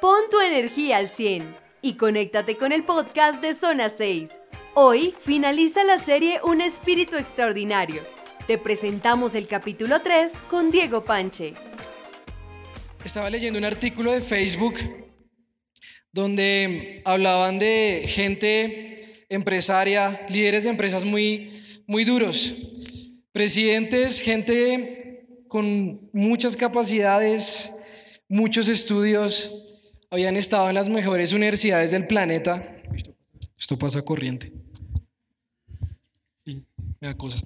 Pon tu energía al 100 y conéctate con el podcast de Zona 6. Hoy finaliza la serie Un Espíritu Extraordinario. Te presentamos el capítulo 3 con Diego Panche. Estaba leyendo un artículo de Facebook donde hablaban de gente empresaria, líderes de empresas muy, muy duros, presidentes, gente con muchas capacidades, muchos estudios, habían estado en las mejores universidades del planeta. Esto pasa corriente. Me da cosa.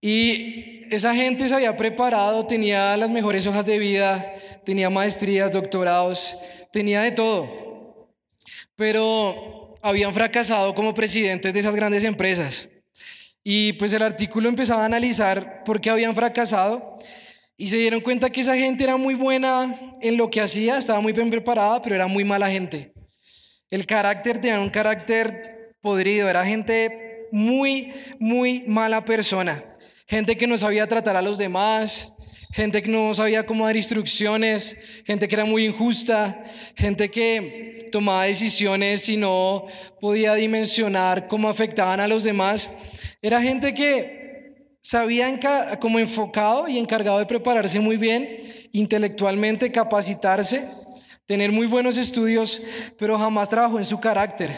Y esa gente se había preparado, tenía las mejores hojas de vida, tenía maestrías, doctorados, tenía de todo. Pero habían fracasado como presidentes de esas grandes empresas. Y pues el artículo empezaba a analizar por qué habían fracasado y se dieron cuenta que esa gente era muy buena en lo que hacía, estaba muy bien preparada, pero era muy mala gente. El carácter tenía un carácter podrido, era gente muy, muy mala persona. Gente que no sabía tratar a los demás, gente que no sabía cómo dar instrucciones, gente que era muy injusta, gente que tomaba decisiones y no podía dimensionar cómo afectaban a los demás. Era gente que se había como enfocado y encargado de prepararse muy bien, intelectualmente, capacitarse, tener muy buenos estudios, pero jamás trabajó en su carácter,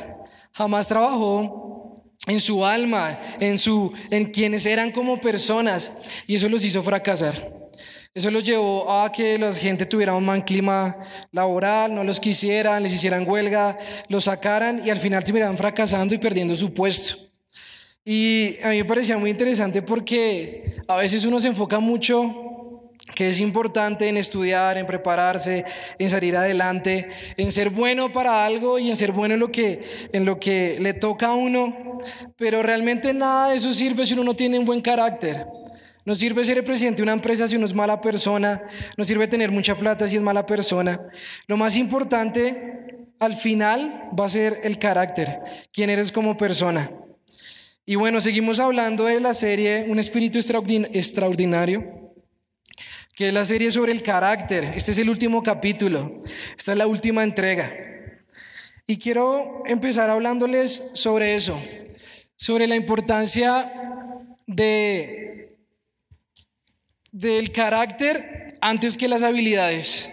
jamás trabajó en su alma, en, su, en quienes eran como personas, y eso los hizo fracasar. Eso los llevó a que la gente tuviera un mal clima laboral, no los quisieran, les hicieran huelga, los sacaran y al final terminaran fracasando y perdiendo su puesto. Y a mí me parecía muy interesante porque a veces uno se enfoca mucho que es importante en estudiar, en prepararse, en salir adelante, en ser bueno para algo y en ser bueno en lo que, en lo que le toca a uno, pero realmente nada de eso sirve si uno no tiene un buen carácter. No sirve ser el presidente de una empresa si uno es mala persona, no sirve tener mucha plata si es mala persona. Lo más importante al final va a ser el carácter, quién eres como persona. Y bueno, seguimos hablando de la serie Un espíritu extraordinario, que es la serie sobre el carácter. Este es el último capítulo, esta es la última entrega. Y quiero empezar hablándoles sobre eso, sobre la importancia de, del carácter antes que las habilidades,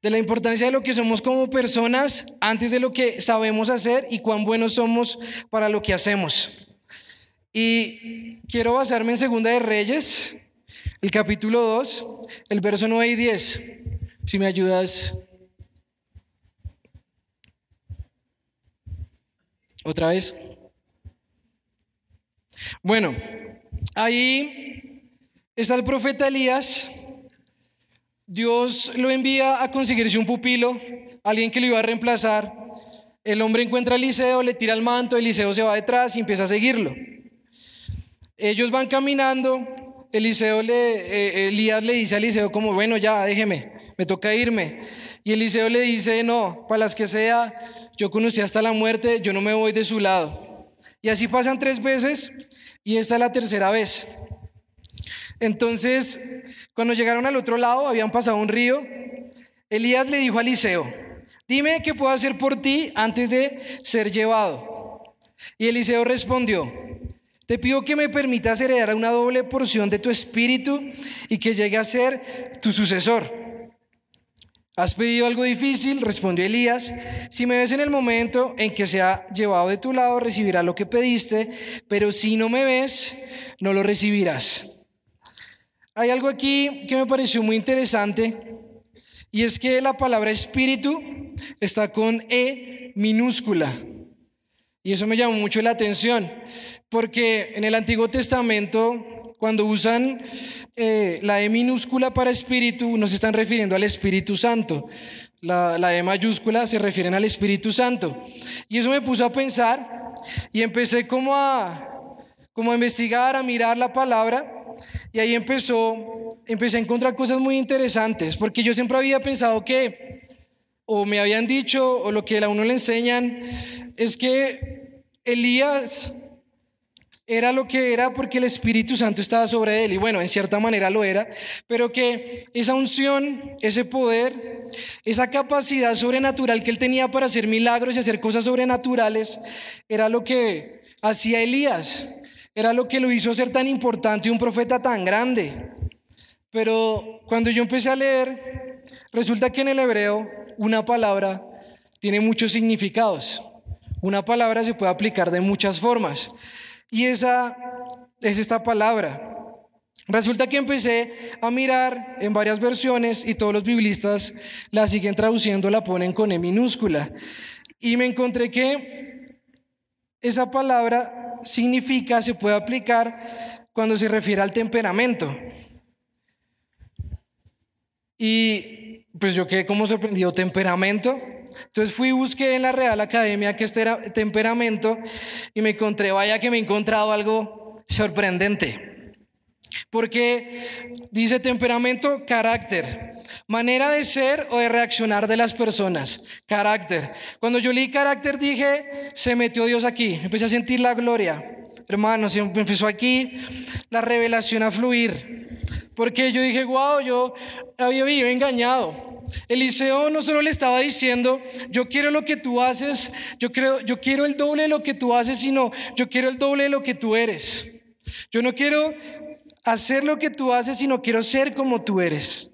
de la importancia de lo que somos como personas antes de lo que sabemos hacer y cuán buenos somos para lo que hacemos. Y quiero basarme en Segunda de Reyes, el capítulo 2, el verso 9 y 10. Si me ayudas. Otra vez. Bueno, ahí está el profeta Elías. Dios lo envía a conseguirse un pupilo, alguien que lo iba a reemplazar. El hombre encuentra a Eliseo, le tira el manto, Eliseo se va detrás y empieza a seguirlo. Ellos van caminando, Eliseo le, eh, Elías le dice a Eliseo como, bueno, ya, déjeme, me toca irme. Y Eliseo le dice, no, para las que sea, yo conocí hasta la muerte, yo no me voy de su lado. Y así pasan tres veces y esta es la tercera vez. Entonces, cuando llegaron al otro lado, habían pasado un río, Elías le dijo a Eliseo, dime qué puedo hacer por ti antes de ser llevado. Y Eliseo respondió, te pido que me permitas heredar una doble porción de tu espíritu y que llegue a ser tu sucesor. ¿Has pedido algo difícil? Respondió Elías. Si me ves en el momento en que se ha llevado de tu lado, recibirás lo que pediste, pero si no me ves, no lo recibirás. Hay algo aquí que me pareció muy interesante y es que la palabra espíritu está con E minúscula. Y eso me llamó mucho la atención. Porque en el Antiguo Testamento, cuando usan eh, la E minúscula para espíritu, no se están refiriendo al Espíritu Santo. La, la, E mayúscula se refieren al Espíritu Santo. Y eso me puso a pensar y empecé como a, como a investigar, a mirar la palabra. Y ahí empezó, empecé a encontrar cosas muy interesantes, porque yo siempre había pensado que, o me habían dicho, o lo que a uno le enseñan, es que Elías era lo que era porque el Espíritu Santo estaba sobre él. Y bueno, en cierta manera lo era, pero que esa unción, ese poder, esa capacidad sobrenatural que él tenía para hacer milagros y hacer cosas sobrenaturales, era lo que hacía Elías. Era lo que lo hizo ser tan importante y un profeta tan grande. Pero cuando yo empecé a leer, resulta que en el hebreo una palabra tiene muchos significados. Una palabra se puede aplicar de muchas formas. Y esa es esta palabra. Resulta que empecé a mirar en varias versiones y todos los biblistas la siguen traduciendo, la ponen con E minúscula. Y me encontré que esa palabra significa, se puede aplicar cuando se refiere al temperamento. Y pues yo quedé como sorprendido, temperamento. Entonces fui y busqué en la Real Academia que este era temperamento y me encontré, vaya que me he encontrado algo sorprendente. Porque dice temperamento, carácter, manera de ser o de reaccionar de las personas, carácter. Cuando yo leí carácter dije, se metió Dios aquí, empecé a sentir la gloria. Hermanos, empezó aquí la revelación a fluir. Porque yo dije, wow, yo había vivido engañado. Eliseo no solo le estaba diciendo, yo quiero lo que tú haces, yo, creo, yo quiero el doble de lo que tú haces, sino yo quiero el doble de lo que tú eres. Yo no quiero hacer lo que tú haces, sino quiero ser como tú eres.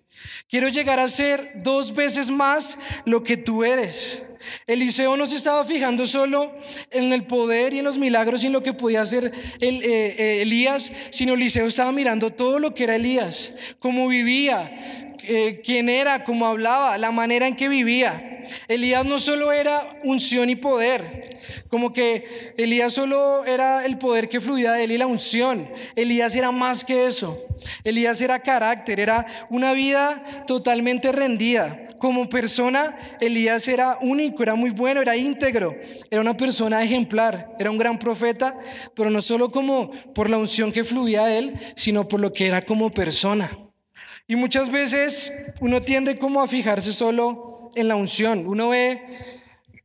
Quiero llegar a ser dos veces más lo que tú eres. Eliseo no se estaba fijando solo en el poder y en los milagros y en lo que podía hacer el, eh, eh, Elías, sino Eliseo estaba mirando todo lo que era Elías, cómo vivía, eh, quién era, cómo hablaba, la manera en que vivía. Elías no solo era unción y poder, como que Elías solo era el poder que fluía de él y la unción. Elías era más que eso. Elías era carácter, era una vida totalmente rendida. Como persona, Elías era único, era muy bueno, era íntegro, era una persona ejemplar, era un gran profeta, pero no solo como por la unción que fluía de él, sino por lo que era como persona. Y muchas veces uno tiende como a fijarse solo en la unción. Uno ve,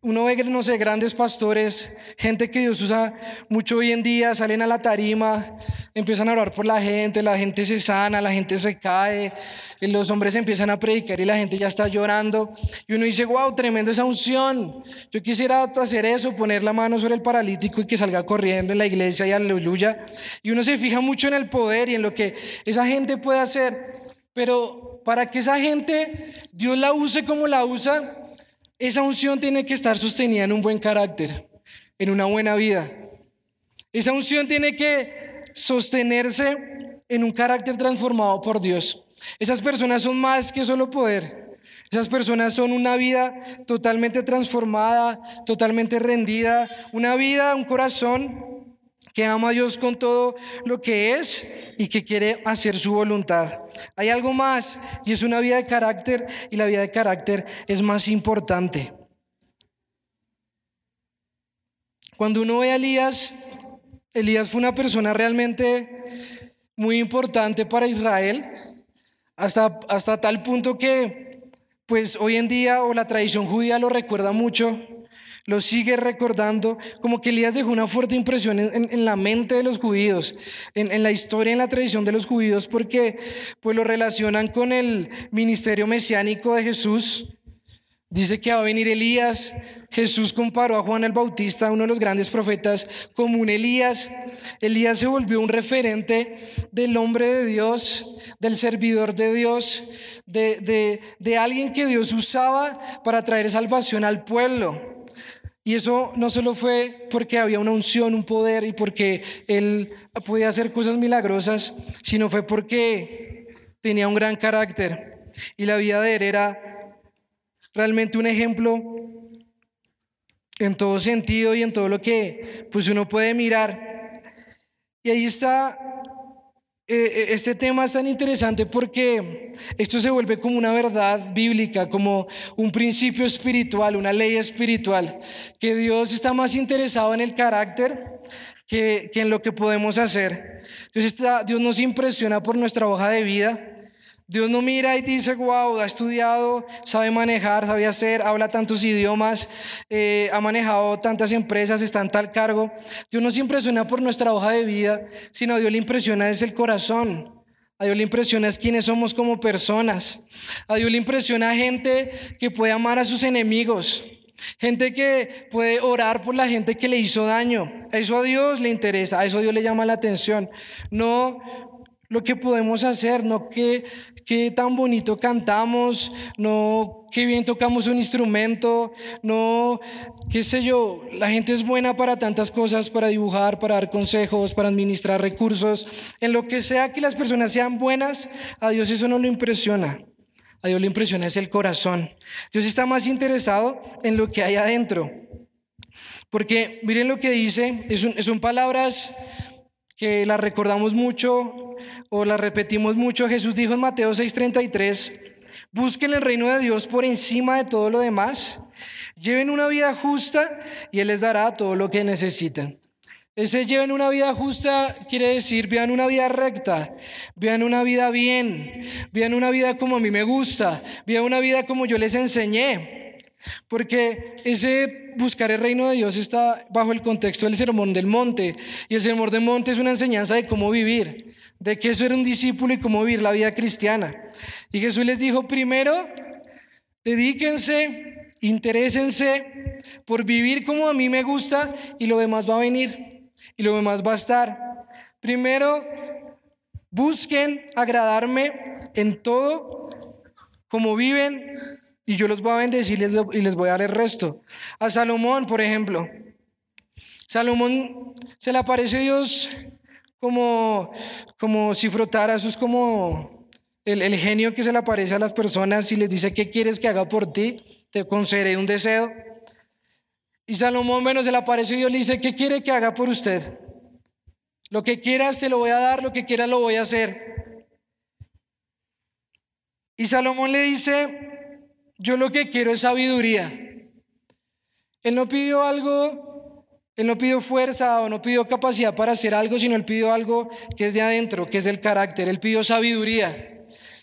uno ve, no sé, grandes pastores, gente que Dios usa mucho hoy en día, salen a la tarima, empiezan a orar por la gente, la gente se sana, la gente se cae, los hombres empiezan a predicar y la gente ya está llorando. Y uno dice, wow, tremendo esa unción. Yo quisiera hacer eso, poner la mano sobre el paralítico y que salga corriendo en la iglesia y aleluya. Y uno se fija mucho en el poder y en lo que esa gente puede hacer. Pero para que esa gente Dios la use como la usa, esa unción tiene que estar sostenida en un buen carácter, en una buena vida. Esa unción tiene que sostenerse en un carácter transformado por Dios. Esas personas son más que solo poder. Esas personas son una vida totalmente transformada, totalmente rendida, una vida, un corazón que ama a Dios con todo lo que es y que quiere hacer su voluntad. Hay algo más y es una vida de carácter y la vida de carácter es más importante. Cuando uno ve a Elías, Elías fue una persona realmente muy importante para Israel, hasta, hasta tal punto que pues hoy en día o la tradición judía lo recuerda mucho lo sigue recordando, como que Elías dejó una fuerte impresión en, la mente de los judíos, en, la historia, en la tradición de los judíos, porque pues lo relacionan con el ministerio mesiánico de Jesús. Dice que va a venir Elías. Jesús comparó a Juan el Bautista, uno de los grandes profetas, como un Elías. Elías se volvió un referente del hombre de Dios, del servidor de Dios, de, de, de alguien que Dios usaba para traer salvación al pueblo. Y eso no solo fue porque había una unción, un poder y porque él podía hacer cosas milagrosas, sino fue porque tenía un gran carácter. Y la vida de él era realmente un ejemplo en todo sentido y en todo lo que pues uno puede mirar. Y ahí está eh, eh, este tema es tan interesante porque esto se vuelve como una verdad bíblica, como un principio espiritual, una ley espiritual, que Dios está más interesado en el carácter que, en lo que podemos hacer. Entonces Dios nos impresiona por nuestra hoja de vida, Dios no mira y dice, wow, ha estudiado, sabe manejar, sabe hacer, habla tantos idiomas, eh, ha manejado tantas empresas, está en tal cargo. Dios no se impresiona por nuestra hoja de vida, sino a Dios le impresiona es el corazón. A Dios le impresiona es quiénes somos como personas. A Dios le impresiona gente que puede amar a sus enemigos. Gente que puede orar por la gente que le hizo daño. Eso a Dios le interesa, a eso a Dios le llama la atención. No lo que podemos hacer, no qué, qué tan bonito cantamos, no qué bien tocamos un instrumento, no qué sé yo, la gente es buena para tantas cosas, para dibujar, para dar consejos, para administrar recursos, en lo que sea que las personas sean buenas, a Dios eso no lo impresiona. A Dios le impresiona es el corazón. Dios está más interesado en lo que hay adentro. Porque miren lo que dice, son palabras que las recordamos mucho o las repetimos mucho. Jesús dijo en Mateo 6:33, busquen el reino de Dios por encima de todo lo demás, lleven una vida justa y Él les dará todo lo que necesitan. Ese lleven una vida justa quiere decir, vean una vida recta, vean una vida bien, vean una vida como a mí me gusta, vean una vida como yo les enseñé. Porque ese buscar el reino de Dios está bajo el contexto del sermón del monte. Y el sermón del monte es una enseñanza de cómo vivir, de que eso era un discípulo y cómo vivir la vida cristiana. Y Jesús les dijo, primero, dedíquense, interésense por vivir como a mí me gusta y lo demás va a venir y lo demás va a estar. Primero, busquen agradarme en todo como viven y yo los voy a bendecir y les voy a dar el resto. A Salomón, por ejemplo. Salomón se le aparece Dios como, como si frotara, eso es como el, el, genio que se le aparece a las personas y les dice, ¿qué quieres que haga por ti? Te concederé un deseo. Y Salomón, bueno, se le aparece y Dios le dice, ¿qué quiere que haga por usted? Lo que quieras te lo voy a dar, lo que quieras lo voy a hacer. Y Salomón le dice, yo lo que quiero es sabiduría. Él no pidió algo, él no pidió fuerza o no pidió capacidad para hacer algo, sino él pidió algo que es de adentro, que es del carácter. Él pidió sabiduría.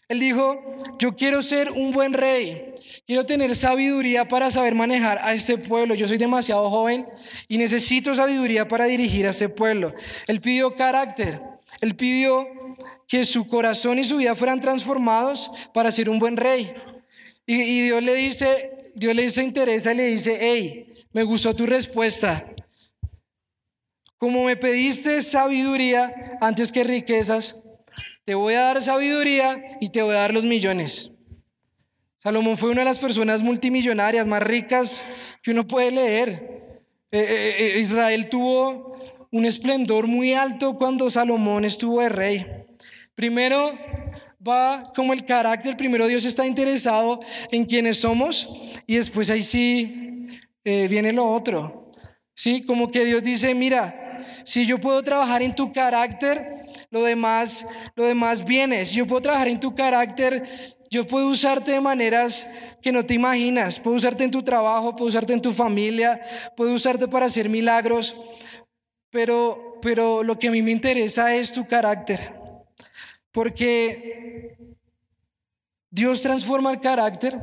Él dijo, yo quiero ser un buen rey, quiero tener sabiduría para saber manejar a este pueblo. Yo soy demasiado joven y necesito sabiduría para dirigir a este pueblo. Él pidió carácter, él pidió que su corazón y su vida fueran transformados para ser un buen rey. Y, Dios le dice, Dios le dice interesa y le dice, hey, me gustó tu respuesta. Como me pediste sabiduría antes que riquezas, te voy a dar sabiduría y te voy a dar los millones. Salomón fue una de las personas multimillonarias más ricas que uno puede leer. Eh, eh, eh, Israel tuvo un esplendor muy alto cuando Salomón estuvo de rey. Primero va como el carácter, primero Dios está interesado en quienes somos y después ahí sí viene lo otro. Sí, como que Dios dice, mira, si yo puedo trabajar en tu carácter, lo demás, lo demás viene. Si yo puedo trabajar en tu carácter, yo puedo usarte de maneras que no te imaginas. Puedo usarte en tu trabajo, puedo usarte en tu familia, puedo usarte para hacer milagros. Pero, pero lo que a mí me interesa es tu carácter. Porque Dios transforma el carácter,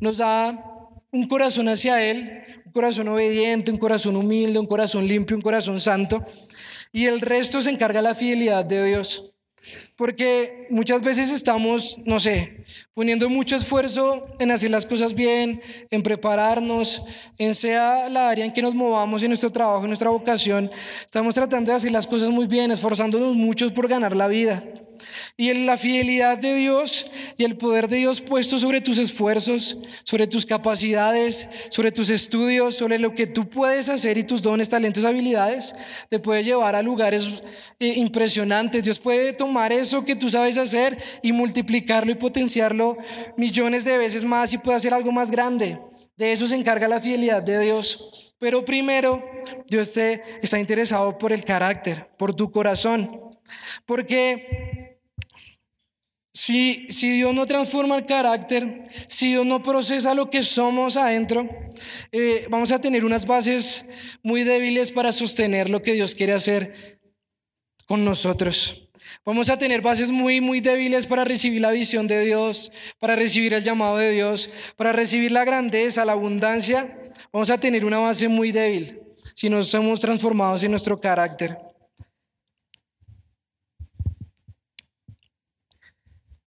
nos da un corazón hacia Él, corazón obediente, un corazón humilde, un corazón limpio, un corazón santo. Y el resto se encarga la fidelidad de Dios. Porque muchas veces estamos, no sé, poniendo mucho esfuerzo en hacer las cosas bien, en prepararnos, en sea la área en que nos movamos en nuestro trabajo, en nuestra vocación. Estamos tratando de hacer las cosas muy bien, esforzándonos mucho por ganar la vida. Y en la fidelidad de Dios y el poder de Dios puesto sobre tus esfuerzos, sobre tus capacidades, sobre tus estudios, sobre lo que tú puedes hacer y tus dones, talentos, habilidades, te puede llevar a lugares eh, impresionantes. Dios puede tomar eso que tú sabes hacer y multiplicarlo y potenciarlo millones de veces más y puede hacer algo más grande. De eso se encarga la fidelidad de Dios. Pero primero, Dios te está interesado por el carácter, por tu corazón. Porque si, si Dios no transforma el carácter, si Dios no procesa lo que somos adentro, eh, vamos a tener unas bases muy débiles para sostener lo que Dios quiere hacer con nosotros. Vamos a tener bases muy, muy débiles para recibir la visión de Dios, para recibir el llamado de Dios, para recibir la grandeza, la abundancia. Vamos a tener una base muy débil si no somos transformados en nuestro carácter.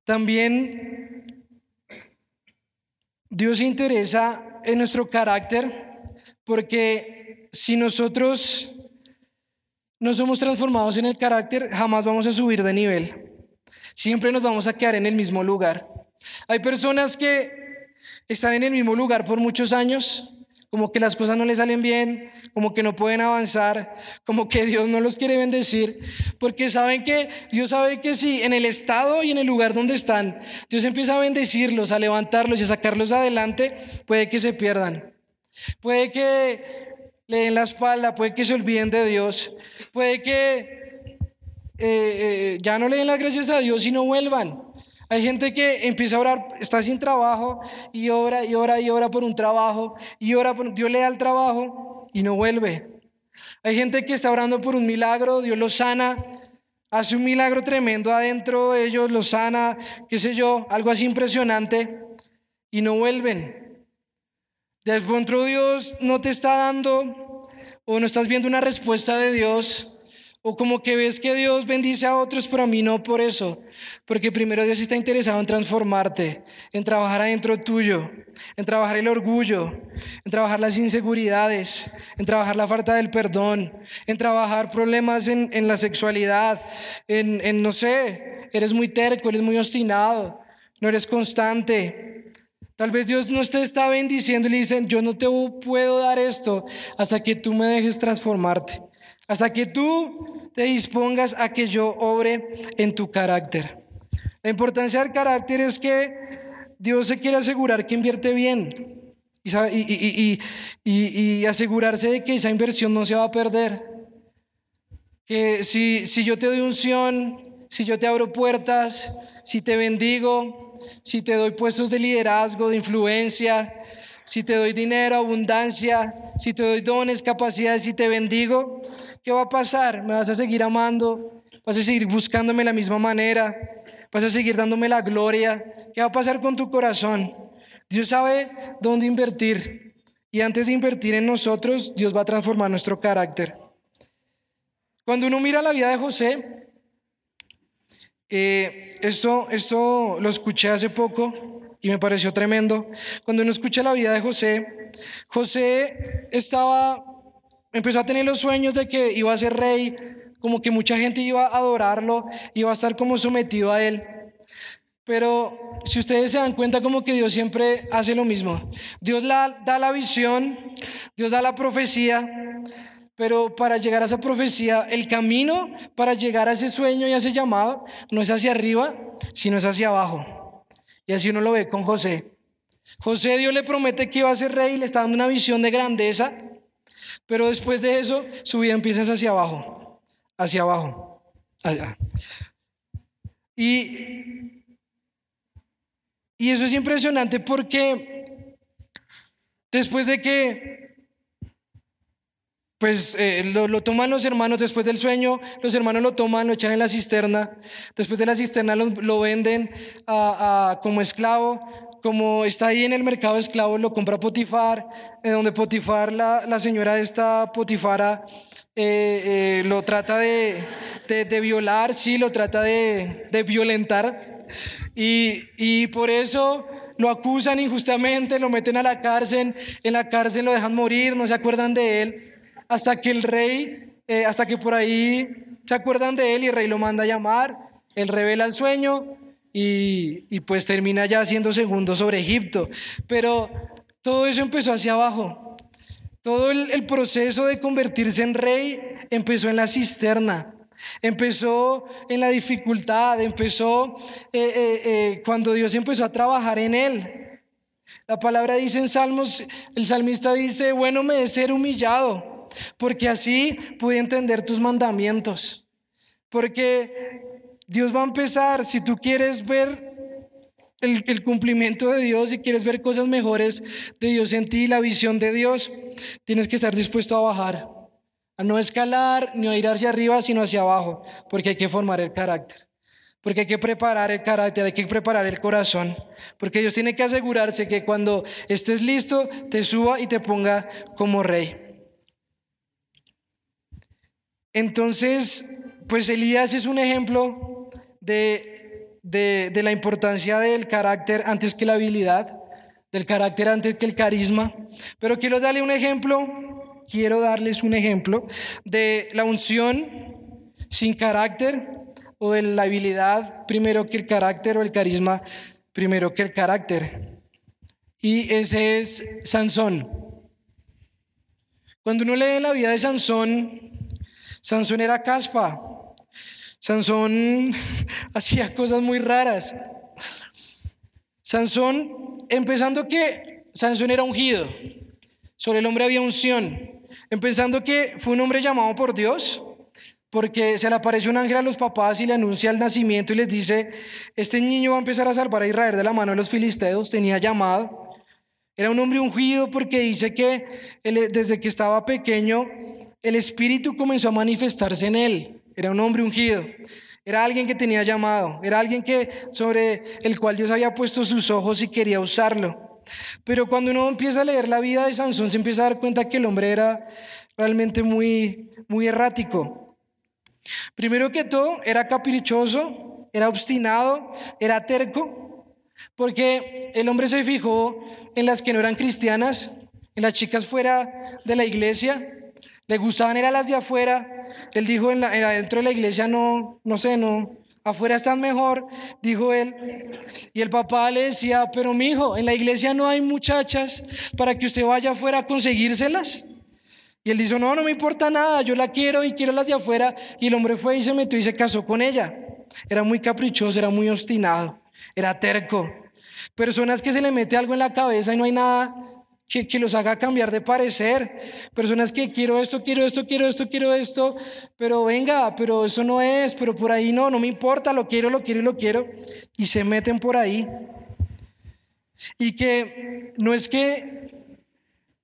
También Dios interesa en nuestro carácter porque si nosotros no somos transformados en el carácter, jamás vamos a subir de nivel. Siempre nos vamos a quedar en el mismo lugar. Hay personas que están en el mismo lugar por muchos años, como que las cosas no les salen bien, como que no pueden avanzar, como que Dios no los quiere bendecir, porque saben que Dios sabe que si en el estado y en el lugar donde están, Dios empieza a bendecirlos, a levantarlos y a sacarlos adelante, puede que se pierdan. Puede que le den la espalda, puede que se olviden de Dios, puede que eh, eh, ya no le den las gracias a Dios y no vuelvan. Hay gente que empieza a orar, está sin trabajo y ora y ora y ora por un trabajo y ora por Dios le da el trabajo y no vuelve. Hay gente que está orando por un milagro, Dios lo sana, hace un milagro tremendo adentro, ellos lo sana, qué sé yo, algo así impresionante y no vuelven. De pronto Dios no te está dando o no estás viendo una respuesta de Dios o como que ves que Dios bendice a otros, pero a mí no por eso. Porque primero Dios está interesado en transformarte, en trabajar adentro tuyo, en trabajar el orgullo, en trabajar las inseguridades, en trabajar la falta del perdón, en trabajar problemas en, en la sexualidad, en, en, no sé, eres muy terco, eres muy obstinado, no eres constante, Tal vez Dios no te está bendiciendo y le dicen, yo no te puedo dar esto hasta que tú me dejes transformarte, hasta que tú te dispongas a que yo obre en tu carácter. La importancia del carácter es que Dios se quiere asegurar que invierte bien y, asegurarse de que esa inversión no se va a perder. Que si, si yo te doy unción, si yo te abro puertas, si te bendigo, si te doy puestos de liderazgo, de influencia, si te doy dinero, abundancia, si te doy dones, capacidades, si te bendigo, ¿qué va a pasar? ¿Me vas a seguir amando? ¿Vas a seguir buscándome de la misma manera? ¿Vas a seguir dándome la gloria? ¿Qué va a pasar con tu corazón? Dios sabe dónde invertir. Y antes de invertir en nosotros, Dios va a transformar nuestro carácter. Cuando uno mira la vida de José, eh, esto, esto lo escuché hace poco y me pareció tremendo. Cuando uno escucha la vida de José, José estaba, empezó a tener los sueños de que iba a ser rey, como que mucha gente iba a adorarlo, iba a estar como sometido a él. Pero si ustedes se dan cuenta como que Dios siempre hace lo mismo. Dios da la visión, Dios da la profecía, pero para llegar a esa profecía, el camino para llegar a ese sueño y a ese llamado no es hacia arriba, sino es hacia abajo. Y así uno lo ve con José. José Dios le promete que iba a ser rey, le está dando una visión de grandeza, pero después de eso su vida empieza hacia abajo, hacia abajo. Y, y eso es impresionante porque después de que pues eh, lo, toman los hermanos después del sueño, los hermanos lo toman, lo echan en la cisterna, después de la cisterna lo, venden como esclavo, como está ahí en el mercado de esclavos, lo compra Potifar, donde Potifar, la, la señora esta Potifara, eh, eh, lo trata de, de, violar, sí, lo trata de, de violentar. Y, y, por eso lo acusan injustamente, lo meten a la cárcel, en la cárcel lo dejan morir, no se acuerdan de él hasta que el rey, eh, hasta que por ahí se acuerdan de él y el rey lo manda a llamar, él revela el sueño y, pues termina ya siendo segundo sobre Egipto. Pero todo eso empezó hacia abajo. Todo el, proceso de convertirse en rey empezó en la cisterna. Empezó en la dificultad, empezó eh, eh, cuando Dios empezó a trabajar en él. La palabra dice en Salmos, el salmista dice, bueno me es ser humillado porque así pude entender tus mandamientos. Porque Dios va a empezar, si tú quieres ver el, cumplimiento de Dios, si quieres ver cosas mejores de Dios en ti, la visión de Dios, tienes que estar dispuesto a bajar, a no escalar ni a ir hacia arriba, sino hacia abajo, porque hay que formar el carácter. porque hay que preparar el carácter, hay que preparar el corazón, porque Dios tiene que asegurarse que cuando estés listo, te suba y te ponga como rey. Entonces, pues Elías es un ejemplo de, de, la importancia del carácter antes que la habilidad, del carácter antes que el carisma, pero quiero darle un ejemplo, quiero darles un ejemplo de la unción sin carácter o de la habilidad primero que el carácter o el carisma primero que el carácter. Y ese es Sansón. Cuando uno lee la vida de Sansón, Sansón era caspa. Sansón hacía cosas muy raras. Sansón, empezando que Sansón era ungido, sobre el hombre había unción, empezando que fue un hombre llamado por Dios, porque se le aparece un ángel a los papás y le anuncia el nacimiento y les dice, este niño va a empezar a salvar a Israel de la mano de los filisteos, tenía llamado. Era un hombre ungido porque dice que desde que estaba pequeño el Espíritu comenzó a manifestarse en él. Era un hombre ungido. Era alguien que tenía llamado. Era alguien que sobre el cual Dios había puesto sus ojos y quería usarlo. Pero cuando uno empieza a leer la vida de Sansón se empieza a dar cuenta que el hombre era realmente muy muy errático. Primero que todo, era caprichoso, era obstinado, era terco, porque el hombre se fijó en las que no eran cristianas, en las chicas fuera de la iglesia, le gustaban eran las de afuera. Él dijo, en la, dentro de la iglesia no, no sé, no, afuera están mejor, dijo él. Y el papá le decía, pero mi hijo, en la iglesia no hay muchachas para que usted vaya afuera a conseguírselas. Y él dijo, no, no me importa nada, yo la quiero y quiero las de afuera. Y el hombre fue y se metió y se casó con ella. Era muy caprichoso, era muy obstinado, era terco. Personas que se le mete algo en la cabeza y no hay nada que, los haga cambiar de parecer. Personas que quiero esto, quiero esto, quiero esto, quiero esto, pero venga, pero eso no es, pero por ahí no, no me importa, lo quiero, lo quiero y lo quiero. Y se meten por ahí. Y que no es que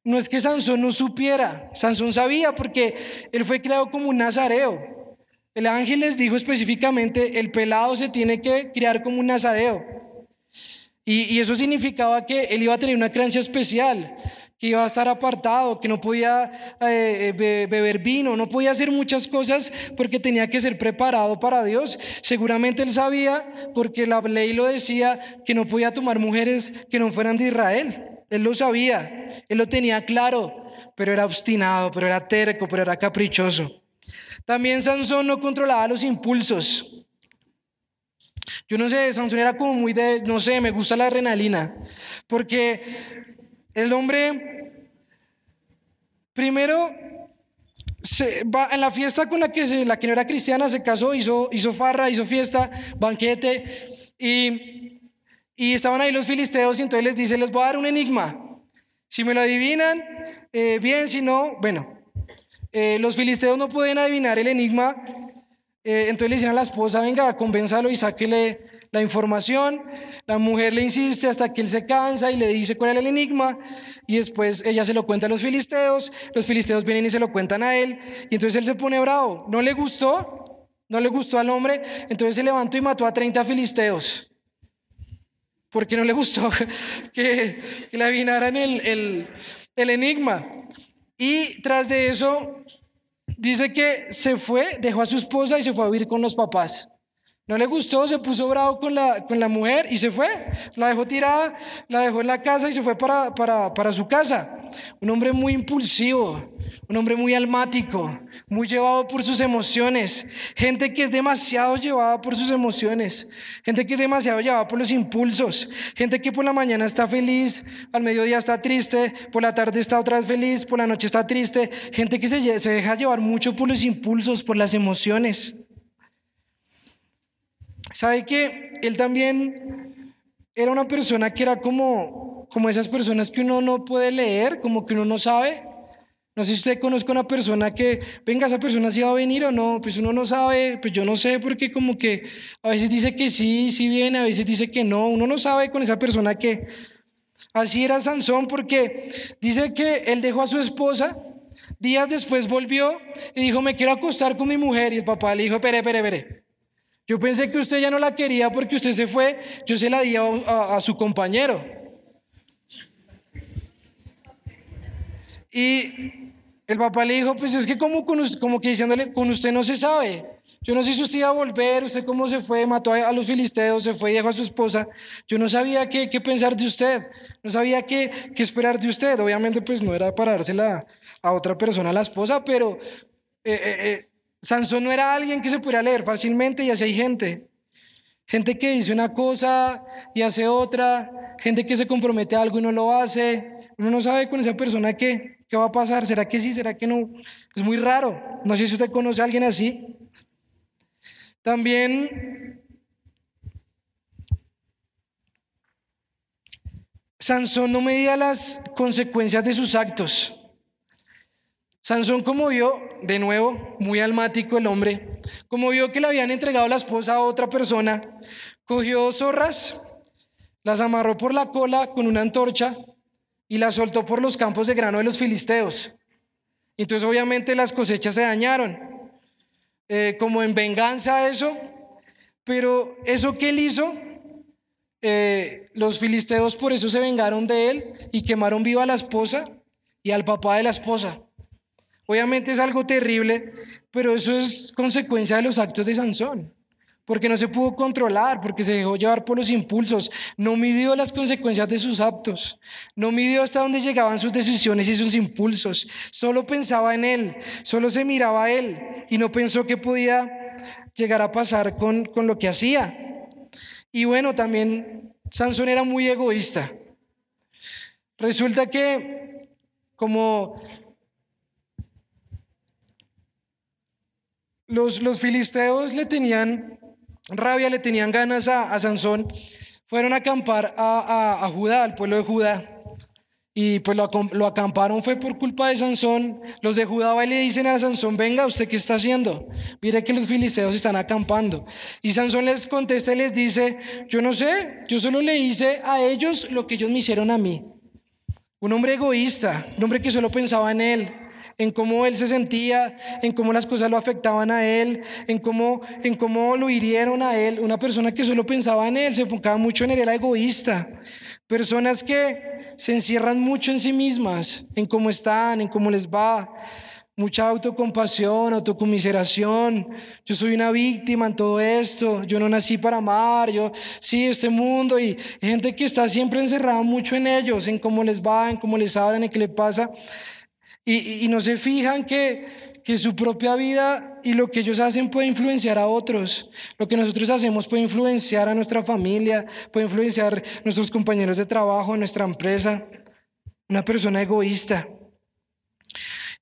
no es que Sansón no supiera, Sansón sabía porque él fue creado como un nazareo. El ángel les dijo específicamente, el pelado se tiene que criar como un nazareo. Y, eso significaba que él iba a tener una creencia especial, que iba a estar apartado, que no podía eh, beber vino, no podía hacer muchas cosas porque tenía que ser preparado para Dios. Seguramente él sabía, porque la ley lo decía, que no podía tomar mujeres que no fueran de Israel. Él lo sabía, él lo tenía claro, pero era obstinado, pero era terco, pero era caprichoso. También Sansón no controlaba los impulsos. Yo no sé, Sansón era como muy de, no sé, me gusta la adrenalina, porque el hombre, primero, se va en la fiesta con la que, la que no era cristiana, se casó, hizo, hizo farra, hizo fiesta, banquete, y y estaban ahí los filisteos y entonces les dice, les voy a dar un enigma. Si me lo adivinan, eh, bien, si no, bueno. Eh, los filisteos no pueden adivinar el enigma. Eh, entonces le dicen a la esposa, venga, convénzalo y sáquele la información. La mujer le insiste hasta que él se cansa y le dice cuál era el enigma. Y después ella se lo cuenta a los filisteos. Los filisteos vienen y se lo cuentan a él. Y entonces él se pone bravo. No le gustó, no le gustó al hombre. Entonces se levantó y mató a 30 filisteos porque no le gustó que, le adivinaran el, el, el enigma. Y tras de eso, dice que se fue, dejó a su esposa y se fue a vivir con los papás. No le gustó, se puso bravo con la, con la mujer y se fue. La dejó tirada, la dejó en la casa y se fue para, para, para su casa. Un hombre muy impulsivo, un hombre muy almático, muy llevado por sus emociones. Gente que es demasiado llevada por sus emociones. Gente que es demasiado llevada por los impulsos. Gente que por la mañana está feliz, al mediodía está triste, por la tarde está otra vez feliz, por la noche está triste. Gente que se, se deja llevar mucho por los impulsos, por las emociones. ¿Sabe que él también era una persona que era como, como esas personas que uno no puede leer, como que uno no sabe? No sé si usted conozca una persona que, venga, esa persona si va a venir o no, pues uno no sabe, pues yo no sé, porque como que a veces dice que sí, sí viene, a veces dice que no, uno no sabe con esa persona que... Así era Sansón porque dice que él dejó a su esposa, días después volvió y dijo, me quiero acostar con mi mujer y el papá le dijo, espere, espere, espere, Yo pensé que usted ya no la quería porque usted se fue, yo se la di a, su compañero. Y el papá le dijo, pues es que como, como que diciéndole, con usted no se sabe. Yo no sé si usted iba a volver, usted cómo se fue, mató a, los filisteos, se fue y dejó a su esposa. Yo no sabía qué, pensar de usted, no sabía qué, qué, esperar de usted. Obviamente pues no era para dársela a otra persona, a la esposa, pero eh, eh, eh, Sansón no era alguien que se pudiera leer fácilmente y así hay gente. Gente que dice una cosa y hace otra, gente que se compromete a algo y no lo hace. Uno no sabe con esa persona qué, qué va a pasar, será que sí, será que no. Es muy raro. No sé si usted conoce a alguien así. También Sansón no medía las consecuencias de sus actos. Sansón como vio, de nuevo, muy almático el hombre, como vio que le habían entregado la esposa a otra persona, cogió zorras, las amarró por la cola con una antorcha y las soltó por los campos de grano de los filisteos. Entonces obviamente las cosechas se dañaron. Eh, como en venganza a eso, pero eso que él hizo, eh, los filisteos por eso se vengaron de él y quemaron viva a la esposa y al papá de la esposa. Obviamente es algo terrible, pero eso es consecuencia de los actos de Sansón porque no se pudo controlar, porque se dejó llevar por los impulsos, no midió las consecuencias de sus actos, no midió hasta dónde llegaban sus decisiones y sus impulsos, solo pensaba en él, solo se miraba a él y no pensó que podía llegar a pasar con, con lo que hacía. Y bueno, también Sansón era muy egoísta. Resulta que como los, los filisteos le tenían rabia, le tenían ganas a, Sansón, fueron a acampar a, Judá, al pueblo de Judá. Y pues lo, lo, acamparon fue por culpa de Sansón. Los de Judá y le dicen a Sansón, venga, ¿usted qué está haciendo? Mire que los filisteos están acampando. Y Sansón les contesta y les dice, yo no sé, yo solo le hice a ellos lo que ellos me hicieron a mí. Un hombre egoísta, un hombre que solo pensaba en él en cómo él se sentía, en cómo las cosas lo afectaban a él, en cómo, en cómo lo hirieron a él. Una persona que solo pensaba en él, se enfocaba mucho en él, era egoísta. Personas que se encierran mucho en sí mismas, en cómo están, en cómo les va. Mucha autocompasión, autocomiseración. Yo soy una víctima en todo esto. Yo no nací para amar. Yo, sí, este mundo. Y gente que está siempre encerrada mucho en ellos, en cómo les va, en cómo les hablan, en qué les pasa. Y, no se fijan que, que su propia vida y lo que ellos hacen puede influenciar a otros. Lo que nosotros hacemos puede influenciar a nuestra familia, puede influenciar a nuestros compañeros de trabajo, a nuestra empresa. Una persona egoísta.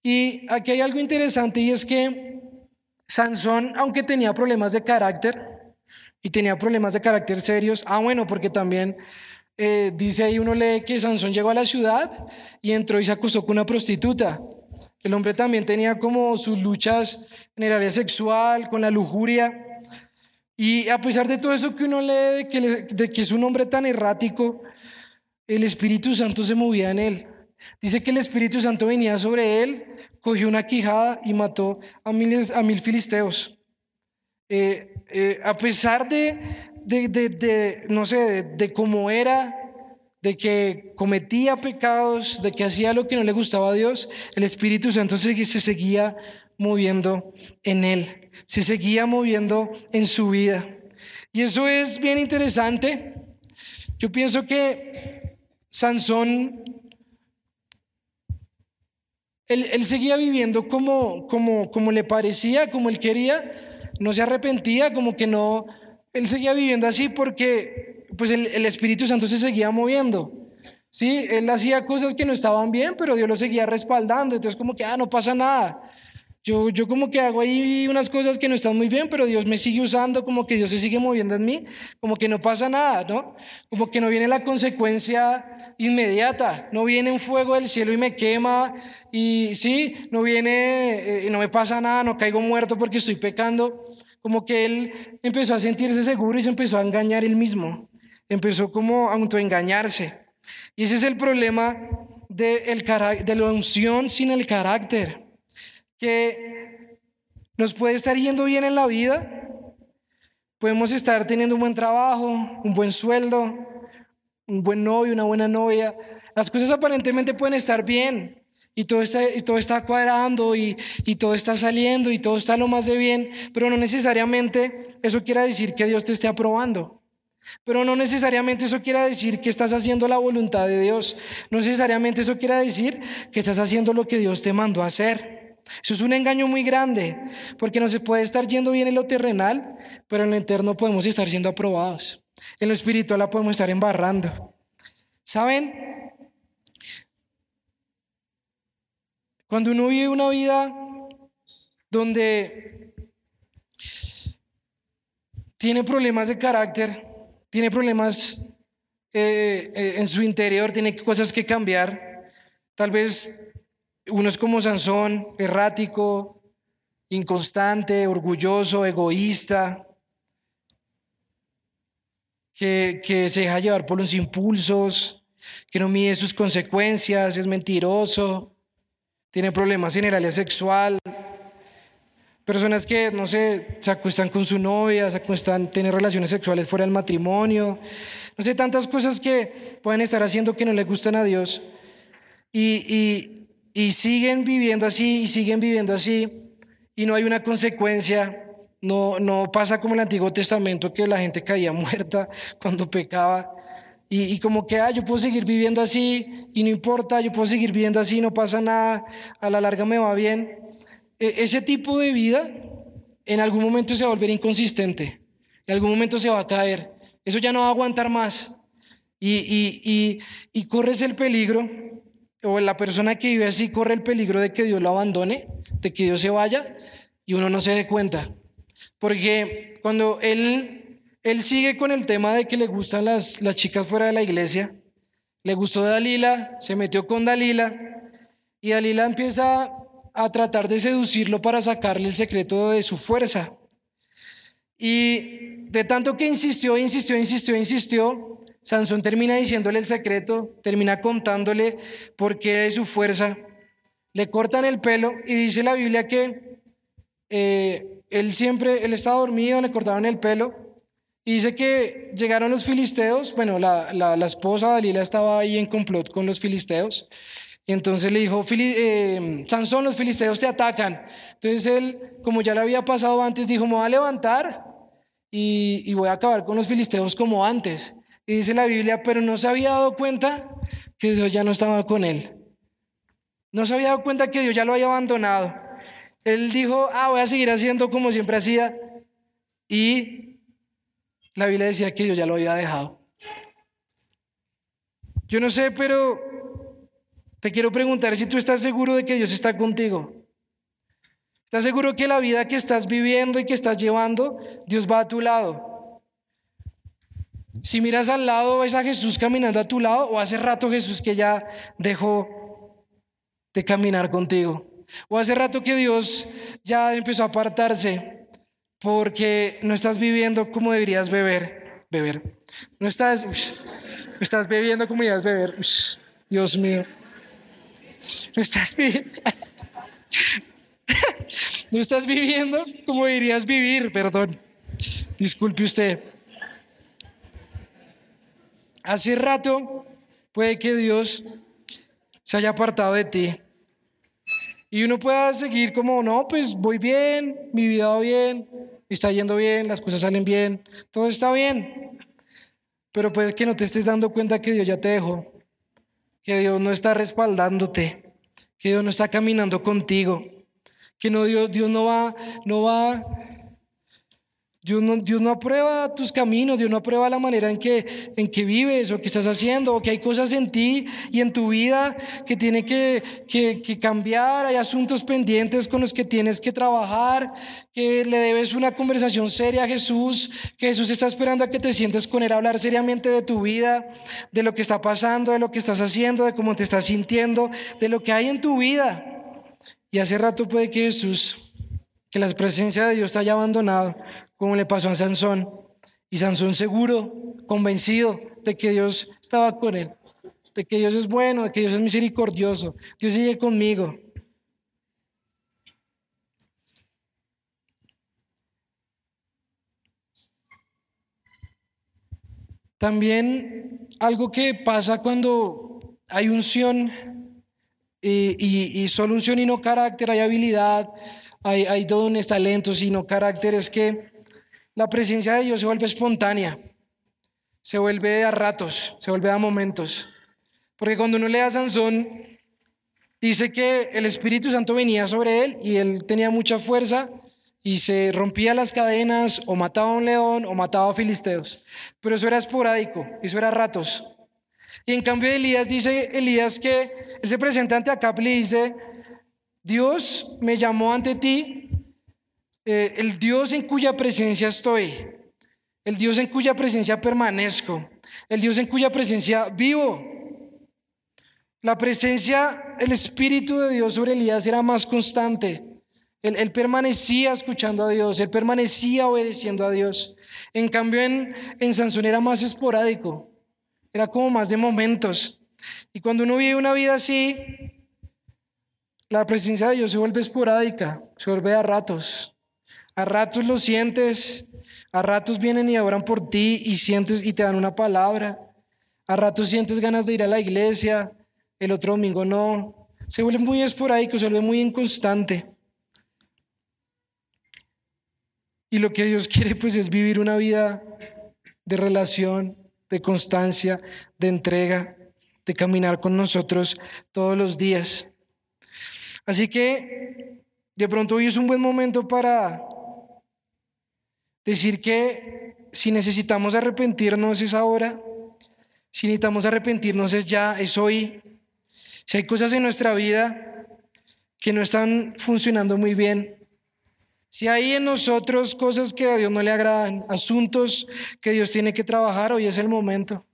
Y aquí hay algo interesante y es que Sansón, aunque tenía problemas de carácter y tenía problemas de carácter serios, ah bueno, porque también eh, dice ahí uno lee que Sansón llegó a la ciudad y entró y se acostó con una prostituta. El hombre también tenía como sus luchas en el área sexual, con la lujuria. Y a pesar de todo eso que uno lee, de que, de que es un hombre tan errático, el Espíritu Santo se movía en él. Dice que el Espíritu Santo venía sobre él, cogió una quijada y mató a mil, filisteos. Eh, eh, a pesar de, de, no sé, de, cómo era, de que cometía pecados, de que hacía lo que no le gustaba a Dios, el Espíritu Santo se, se seguía moviendo en él, se seguía moviendo en su vida. Y eso es bien interesante. Yo pienso que Sansón, él, él seguía viviendo como, como, como le parecía, como él quería, no se arrepentía, como que no, él seguía viviendo así porque pues el, Espíritu Santo se seguía moviendo. Sí, él hacía cosas que no estaban bien, pero Dios lo seguía respaldando. Entonces como que, ah, no pasa nada. Yo, yo como que hago ahí unas cosas que no están muy bien, pero Dios me sigue usando, como que Dios se sigue moviendo en mí, como que no pasa nada, ¿no? Como que no viene la consecuencia inmediata, no viene un fuego del cielo y me quema, y sí, no viene, eh, no me pasa nada, no caigo muerto porque estoy pecando. Como que él empezó a sentirse seguro y se empezó a engañar él mismo. Empezó como a autoengañarse. Y ese es el problema de, de la unción sin el carácter. Que nos puede estar yendo bien en la vida, Podemos estar teniendo un buen trabajo, un buen sueldo, un buen novio, una buena novia. Las cosas aparentemente pueden estar bien y todo está, cuadrando y, todo está saliendo y todo está lo más de bien, pero no necesariamente eso quiere decir que Dios te esté aprobando. Pero no necesariamente eso quiere decir que estás haciendo la voluntad de Dios. No necesariamente eso quiere decir que estás haciendo lo que Dios te mandó a hacer. Eso es un engaño muy grande, porque no se puede estar yendo bien en lo terrenal, pero en lo eterno podemos estar siendo aprobados. En lo espiritual la podemos estar embarrando. ¿Saben? Cuando uno vive una vida donde tiene problemas de carácter, tiene problemas eh, eh, en su interior, tiene cosas que cambiar, tal vez uno es como Sansón, errático, inconstante, orgulloso, egoísta, que, que, se deja llevar por los impulsos, que no mide sus consecuencias, es mentiroso, tiene problemas en el área sexual. Personas que, no sé, se acuestan con su novia, se acuestan, tienen relaciones sexuales fuera del matrimonio. No sé, tantas cosas que pueden estar haciendo que no le gustan a Dios. Y, y, y siguen viviendo así y siguen viviendo así y no hay una consecuencia. No, no pasa como en el Antiguo Testamento que la gente caía muerta cuando pecaba. Y, como que, ah, yo puedo seguir viviendo así y no importa, yo puedo seguir viviendo así, no pasa nada, a la larga me va bien. E, ese tipo de vida en algún momento se va a volver inconsistente, en algún momento se va a caer, eso ya no va a aguantar más. Y, y, y, y corres el peligro o la persona que vive así corre el peligro de que Dios lo abandone, de que Dios se vaya y uno no se dé cuenta. Porque cuando él, él sigue con el tema de que le gustan las, las chicas fuera de la iglesia, le gustó Dalila, se metió con Dalila y Dalila empieza a tratar de seducirlo para sacarle el secreto de su fuerza. Y de tanto que insistió, insistió, insistió, insistió, Sansón termina diciéndole el secreto, termina contándole por qué es su fuerza. Le cortan el pelo y dice la Biblia que eh, él siempre, él estaba dormido, le cortaban el pelo. Y dice que llegaron los filisteos, bueno, la, la, la esposa Dalila estaba ahí en complot con los filisteos. Y entonces le dijo, eh, Sansón, los filisteos te atacan. Entonces él, como ya le había pasado antes, dijo, me voy a levantar y, y voy a acabar con los filisteos como antes. Y dice la Biblia, pero no se había dado cuenta que Dios ya no estaba con él. No se había dado cuenta que Dios ya lo había abandonado. Él dijo, ah, voy a seguir haciendo como siempre hacía. Y la Biblia decía que Dios ya lo había dejado. Yo no sé, pero te quiero preguntar si tú estás seguro de que Dios está contigo. ¿Estás seguro que la vida que estás viviendo y que estás llevando, Dios va a tu lado? Si miras al lado, ves a Jesús caminando a tu lado o hace rato Jesús que ya dejó de caminar contigo. O hace rato que Dios ya empezó a apartarse porque no estás viviendo como deberías beber. Beber. No estás, estás bebiendo como deberías beber. Dios mío. No estás viviendo. no estás viviendo como deberías vivir, perdón. Disculpe usted. Hace rato puede que Dios se haya apartado de ti. Y uno pueda seguir como, no, pues voy bien, mi vida va bien, está yendo bien, las cosas salen bien, todo está bien. Pero puede que no te estés dando cuenta que Dios ya te dejó, que Dios no está respaldándote, que Dios no está caminando contigo, que no Dios, Dios no va, no va Dios no, aprueba tus caminos, Dios no aprueba la manera en que, en que vives o que estás haciendo, o que hay cosas en ti y en tu vida que tiene que, que, que, cambiar, hay asuntos pendientes con los que tienes que trabajar, que le debes una conversación seria a Jesús, que Jesús está esperando a que te sientes con Él a hablar seriamente de tu vida, de lo que está pasando, de lo que estás haciendo, de cómo te estás sintiendo, de lo que hay en tu vida. Y hace rato puede que Jesús, que la presencia de Dios te haya abandonado, como le pasó a Sansón. Y Sansón seguro, convencido de que Dios estaba con él, de que Dios es bueno, de que Dios es misericordioso, Dios sigue conmigo. También algo que pasa cuando hay unción y, solo unción y no carácter, hay habilidad, hay, hay dones, talentos y no carácter, es que la presencia de Dios se vuelve espontánea, se vuelve a ratos, se vuelve a momentos. Porque cuando uno lee a Sansón, dice que el Espíritu Santo venía sobre él y él tenía mucha fuerza y se rompía las cadenas o mataba a un león o mataba a filisteos. Pero eso era esporádico, eso era ratos. Y en cambio Elías dice, Elías que él se presenta ante Acap y dice, Dios me llamó ante ti, eh, el Dios en cuya presencia estoy, el Dios en cuya presencia permanezco, el Dios en cuya presencia vivo. La presencia, el Espíritu de Dios sobre Elías era más constante. Él, permanecía escuchando a Dios, él permanecía obedeciendo a Dios. En cambio, en, en Sansón era más esporádico, era como más de momentos. Y cuando uno vive una vida así, la presencia de Dios se vuelve esporádica, se vuelve a ratos. A ratos lo sientes, a ratos vienen y oran por ti y sientes y te dan una palabra. A ratos sientes ganas de ir a la iglesia, el otro domingo no. Se vuelve muy esporádico, se vuelve muy inconstante. Y lo que Dios quiere pues es vivir una vida de relación, de constancia, de entrega, de caminar con nosotros todos los días. Así que de pronto hoy es un buen momento para decir que si necesitamos arrepentirnos es ahora, si necesitamos arrepentirnos es ya, es hoy. Si hay cosas en nuestra vida que no están funcionando muy bien, si hay en nosotros cosas que a Dios no le agradan, asuntos que Dios tiene que trabajar, hoy es el momento.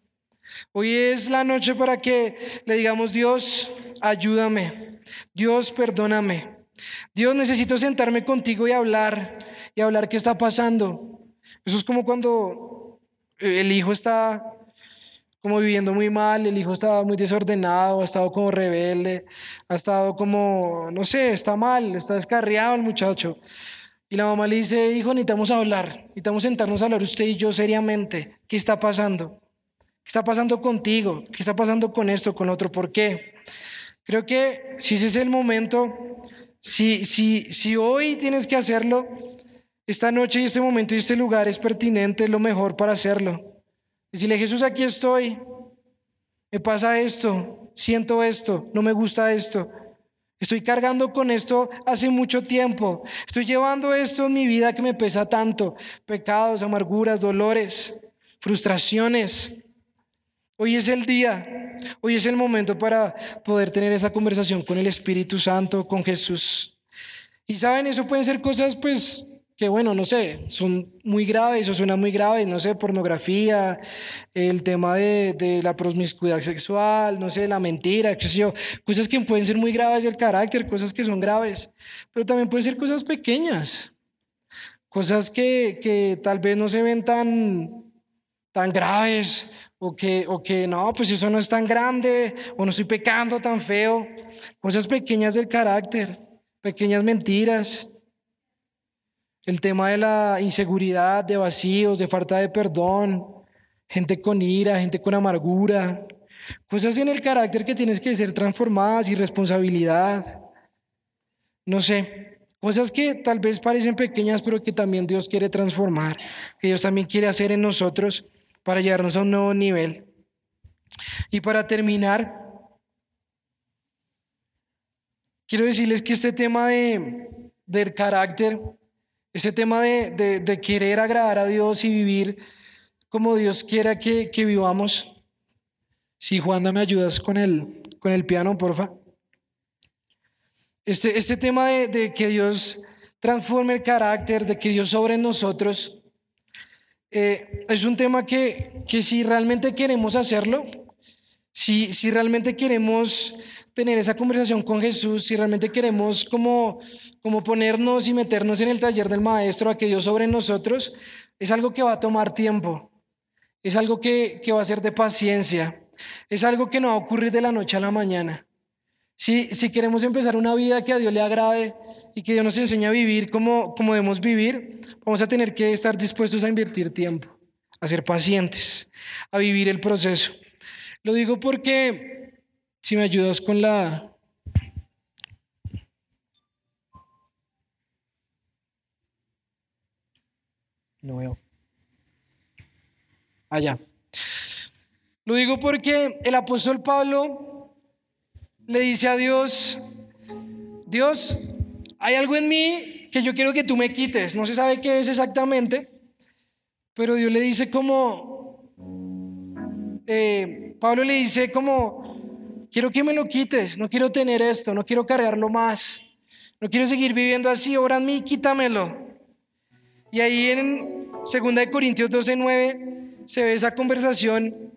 Hoy es la noche para que le digamos, Dios, ayúdame. Dios, perdóname. Dios, necesito sentarme contigo y hablar, y hablar qué está pasando. Eso es como cuando el hijo está como viviendo muy mal, el hijo estaba muy desordenado, ha estado como rebelde, ha estado como, no sé, está mal, está descarriado el muchacho. Y la mamá le dice, hijo, necesitamos hablar, necesitamos sentarnos a hablar usted y yo seriamente. ¿Qué está pasando? ¿Qué está pasando contigo? ¿Qué está pasando con esto, con otro? ¿Por qué? Creo que si ese es el momento, si, si, si hoy tienes que hacerlo, esta noche y este momento y este lugar es pertinente, es lo mejor para hacerlo. Decirle, Jesús, aquí estoy, me pasa esto, siento esto, no me gusta esto. Estoy cargando con esto hace mucho tiempo. Estoy llevando esto en mi vida que me pesa tanto. Pecados, amarguras, dolores, frustraciones. Hoy es el día, hoy es el momento para poder tener esa conversación con el Espíritu Santo, con Jesús. Y saben, eso pueden ser cosas pues que bueno, no sé, son muy graves o suena muy grave, no sé, pornografía, el tema de, la promiscuidad sexual, no sé, la mentira, qué sé yo, cosas que pueden ser muy graves del carácter, cosas que son graves, pero también pueden ser cosas pequeñas, cosas que, que tal vez no se ven tan, tan graves o que, o que no, pues eso no es tan grande o no estoy pecando tan feo, cosas pequeñas del carácter, pequeñas mentiras el tema de la inseguridad, de vacíos, de falta de perdón, gente con ira, gente con amargura, cosas en el carácter que tienes que ser transformadas, irresponsabilidad, no sé, cosas que tal vez parecen pequeñas, pero que también Dios quiere transformar, que Dios también quiere hacer en nosotros para llevarnos a un nuevo nivel. Y para terminar, quiero decirles que este tema de, del carácter, ese tema de, querer agradar a Dios y vivir como Dios quiera que, vivamos. Si Juanda me ayudas con el, con el piano, porfa. Este, este tema de, que Dios transforme el carácter, de que Dios sobre en nosotros, eh, es un tema que, que si realmente queremos hacerlo, si, si realmente queremos tener esa conversación con Jesús, si realmente queremos como, como ponernos y meternos en el taller del Maestro a que Dios sobre nosotros, es algo que va a tomar tiempo, es algo que, que va a ser de paciencia, es algo que no va a ocurrir de la noche a la mañana. Si, si queremos empezar una vida que a Dios le agrade y que Dios nos enseñe a vivir como, como debemos vivir, vamos a tener que estar dispuestos a invertir tiempo, a ser pacientes, a vivir el proceso. Lo digo porque, si me ayudas con la... No veo. Allá. Lo digo porque el apóstol Pablo le dice a Dios, Dios, hay algo en mí que yo quiero que tú me quites. No se sabe qué es exactamente, pero Dios le dice como, eh, Pablo le dice como, quiero que me lo quites, no quiero tener esto, no quiero cargarlo más, no quiero seguir viviendo así, obra en mí, quítamelo. Y ahí en 2 Corintios 12, 9 se ve esa conversación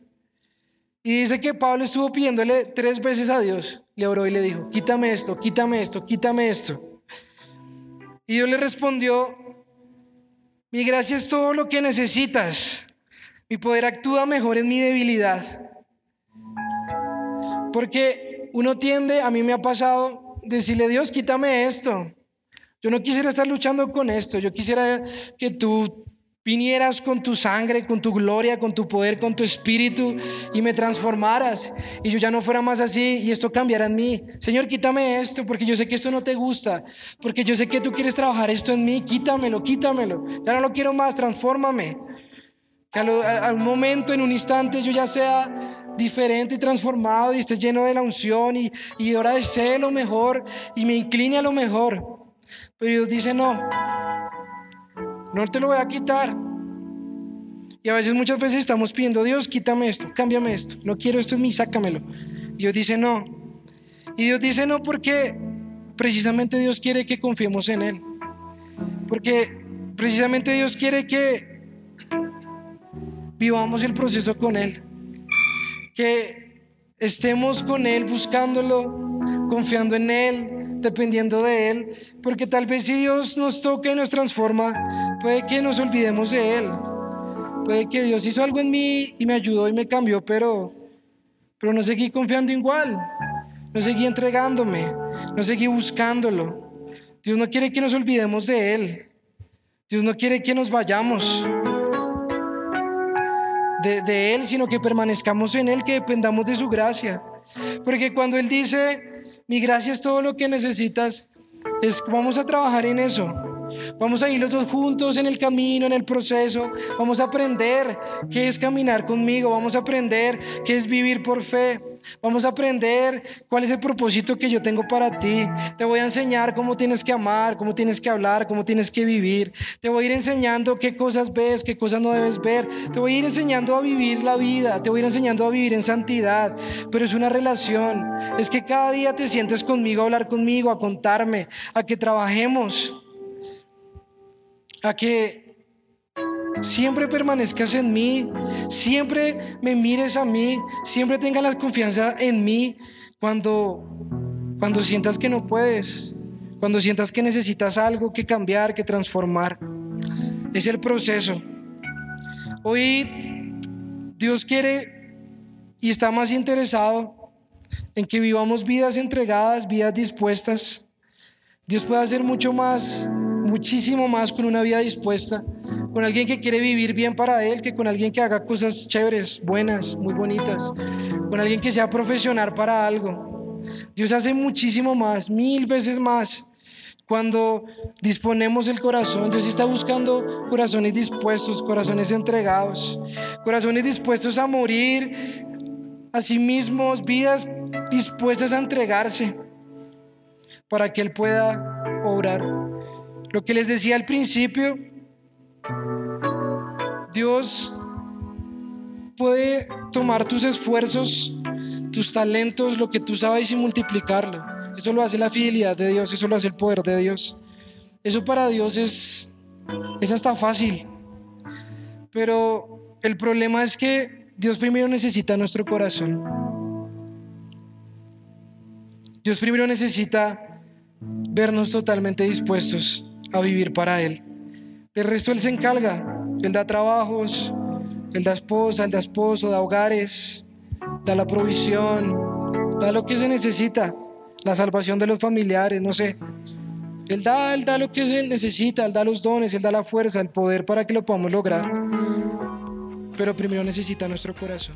y dice que Pablo estuvo pidiéndole tres veces a Dios, le oró y le dijo, quítame esto, quítame esto, quítame esto. Y Dios le respondió, mi gracia es todo lo que necesitas, mi poder actúa mejor en mi debilidad. Porque uno tiende, a mí me ha pasado, decirle, Dios, quítame esto. Yo no quisiera estar luchando con esto, yo quisiera que tú vinieras con tu sangre, con tu gloria, con tu poder, con tu espíritu y me transformaras y yo ya no fuera más así y esto cambiara en mí. Señor, quítame esto porque yo sé que esto no te gusta, porque yo sé que tú quieres trabajar esto en mí, quítamelo, quítamelo. Ya no lo quiero más, transfórmame. Que a, un momento, en un instante, yo ya sea diferente y transformado y esté lleno de la unción y, y ahora desee lo mejor y me incline a lo mejor. Pero Dios dice, no, no te lo voy a quitar. Y a veces, muchas veces estamos pidiendo, Dios, quítame esto, cámbiame esto, no quiero esto en mí, sácamelo. Y Dios dice no. Y Dios dice no porque precisamente Dios quiere que confiemos en Él. Porque precisamente Dios quiere que vivamos el proceso con Él. Que estemos con Él buscándolo, confiando en Él, dependiendo de Él, porque tal vez si Dios nos toca y nos transforma, puede que nos olvidemos de Él. Puede que Dios hizo algo en mí y me ayudó y me cambió, pero, pero no seguí confiando igual, no seguí entregándome, no seguí buscándolo. Dios no quiere que nos olvidemos de Él. Dios no quiere que nos vayamos de, Él, sino que permanezcamos en Él, que dependamos de su gracia. Porque cuando Él dice, mi gracia es todo lo que necesitas. Es, vamos a trabajar en eso. Vamos a ir los dos juntos en el camino, en el proceso. Vamos a aprender qué es caminar conmigo. Vamos a aprender qué es vivir por fe. Vamos a aprender cuál es el propósito que yo tengo para ti. Te voy a enseñar cómo tienes que amar, cómo tienes que hablar, cómo tienes que vivir. Te voy a ir enseñando qué cosas ves, qué cosas no debes ver. Te voy a ir enseñando a vivir la vida. Te voy a ir enseñando a vivir en santidad. Pero es una relación. Es que cada día te sientes conmigo a hablar conmigo, a contarme, a que trabajemos a que siempre permanezcas en mí, siempre me mires a mí, siempre tengas la confianza en mí cuando, cuando sientas que no puedes, cuando sientas que necesitas algo que cambiar, que transformar. Es el proceso. Hoy Dios quiere y está más interesado en que vivamos vidas entregadas, vidas dispuestas. Dios puede hacer mucho más muchísimo más con una vida dispuesta, con alguien que quiere vivir bien para él, que con alguien que haga cosas chéveres, buenas, muy bonitas, con alguien que sea profesional para algo. Dios hace muchísimo más, mil veces más. Cuando disponemos el corazón, Dios está buscando corazones dispuestos, corazones entregados, corazones dispuestos a morir a sí mismos, vidas dispuestas a entregarse para que Él pueda obrar. Lo que les decía al principio, Dios puede tomar tus esfuerzos, tus talentos, lo que tú sabes y multiplicarlo. Eso lo hace la fidelidad de Dios, eso lo hace el poder de Dios. Eso para Dios es, es hasta fácil. Pero el problema es que Dios primero necesita nuestro corazón. Dios primero necesita vernos totalmente dispuestos a vivir para Él. Del resto Él se encarga. Él da trabajos, Él da esposa, Él da esposo, da hogares, da la provisión, da lo que se necesita, la salvación de los familiares, no sé. Él da, Él da lo que se necesita, Él da los dones, Él da la fuerza, el poder para que lo podamos lograr. pero primero necesita nuestro corazón.